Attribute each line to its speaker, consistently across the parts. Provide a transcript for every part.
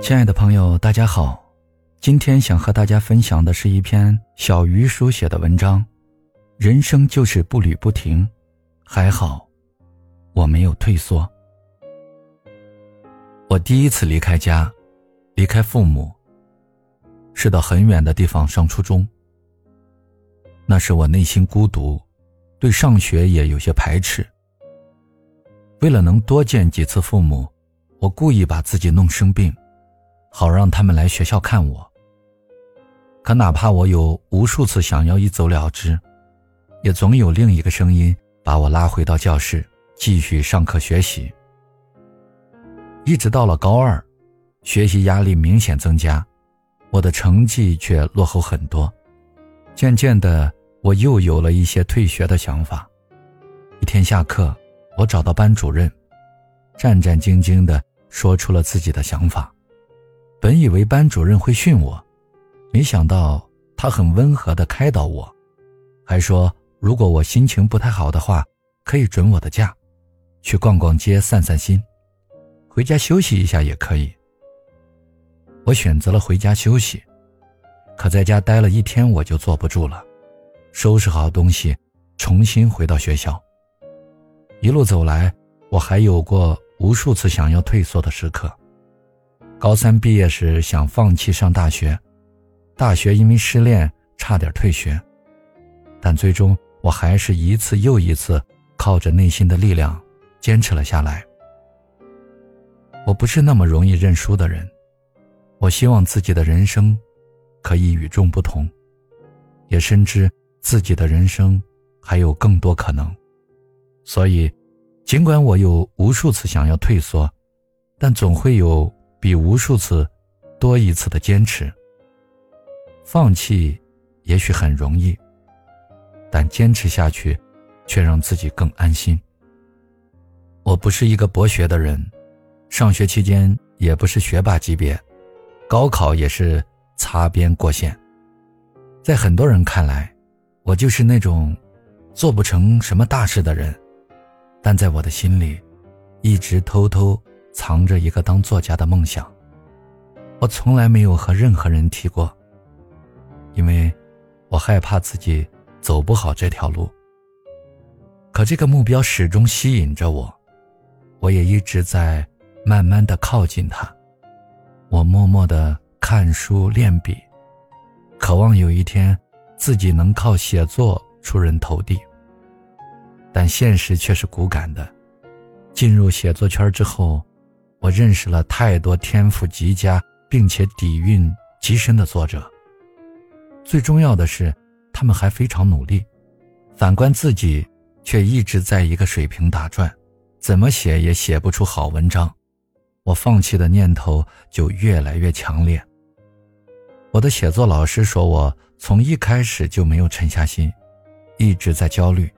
Speaker 1: 亲爱的朋友，大家好，今天想和大家分享的是一篇小鱼书写的文章。人生就是步履不停，还好，我没有退缩。我第一次离开家，离开父母，是到很远的地方上初中。那时我内心孤独，对上学也有些排斥。为了能多见几次父母，我故意把自己弄生病。好让他们来学校看我。可哪怕我有无数次想要一走了之，也总有另一个声音把我拉回到教室，继续上课学习。一直到了高二，学习压力明显增加，我的成绩却落后很多。渐渐的，我又有了一些退学的想法。一天下课，我找到班主任，战战兢兢地说出了自己的想法。本以为班主任会训我，没想到他很温和的开导我，还说如果我心情不太好的话，可以准我的假，去逛逛街散散心，回家休息一下也可以。我选择了回家休息，可在家待了一天我就坐不住了，收拾好东西，重新回到学校。一路走来，我还有过无数次想要退缩的时刻。高三毕业时想放弃上大学，大学因为失恋差点退学，但最终我还是一次又一次靠着内心的力量坚持了下来。我不是那么容易认输的人，我希望自己的人生可以与众不同，也深知自己的人生还有更多可能，所以尽管我有无数次想要退缩，但总会有。比无数次多一次的坚持。放弃也许很容易，但坚持下去，却让自己更安心。我不是一个博学的人，上学期间也不是学霸级别，高考也是擦边过线。在很多人看来，我就是那种做不成什么大事的人，但在我的心里，一直偷偷。藏着一个当作家的梦想，我从来没有和任何人提过，因为我害怕自己走不好这条路。可这个目标始终吸引着我，我也一直在慢慢的靠近它。我默默的看书练笔，渴望有一天自己能靠写作出人头地。但现实却是骨感的，进入写作圈之后。我认识了太多天赋极佳并且底蕴极深的作者。最重要的是，他们还非常努力。反观自己，却一直在一个水平打转，怎么写也写不出好文章。我放弃的念头就越来越强烈。我的写作老师说我从一开始就没有沉下心，一直在焦虑。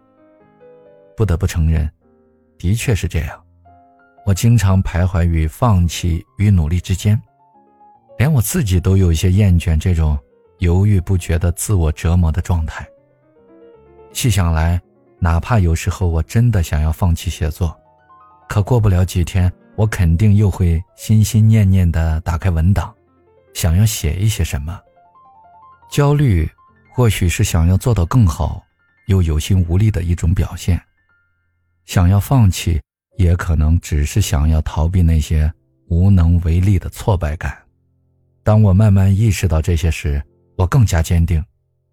Speaker 1: 不得不承认，的确是这样。我经常徘徊于放弃与努力之间，连我自己都有些厌倦这种犹豫不决的自我折磨的状态。细想来，哪怕有时候我真的想要放弃写作，可过不了几天，我肯定又会心心念念地打开文档，想要写一些什么。焦虑或许是想要做到更好，又有心无力的一种表现。想要放弃。也可能只是想要逃避那些无能为力的挫败感。当我慢慢意识到这些时，我更加坚定，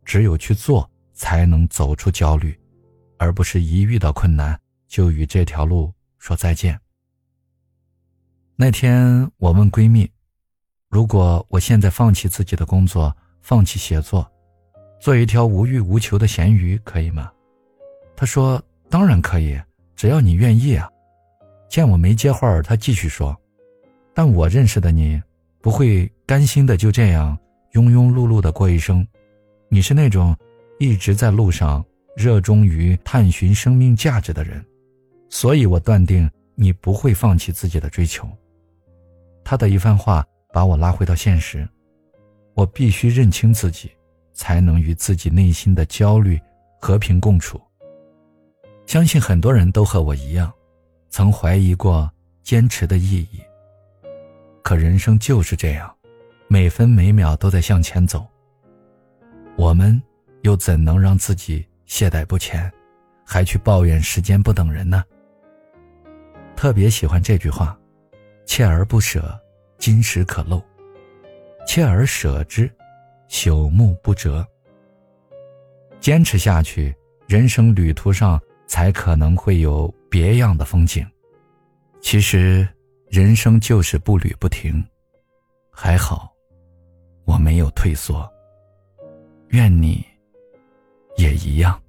Speaker 1: 只有去做才能走出焦虑，而不是一遇到困难就与这条路说再见。那天我问闺蜜：“如果我现在放弃自己的工作，放弃写作，做一条无欲无求的咸鱼，可以吗？”她说：“当然可以，只要你愿意啊。”见我没接话，他继续说：“但我认识的你，不会甘心的就这样庸庸碌碌的过一生。你是那种一直在路上、热衷于探寻生命价值的人，所以我断定你不会放弃自己的追求。”他的一番话把我拉回到现实，我必须认清自己，才能与自己内心的焦虑和平共处。相信很多人都和我一样。曾怀疑过坚持的意义，可人生就是这样，每分每秒都在向前走。我们又怎能让自己懈怠不前，还去抱怨时间不等人呢？特别喜欢这句话：“锲而不舍，金石可镂；锲而舍之，朽木不折。”坚持下去，人生旅途上才可能会有别样的风景。其实，人生就是步履不停。还好，我没有退缩。愿你也一样。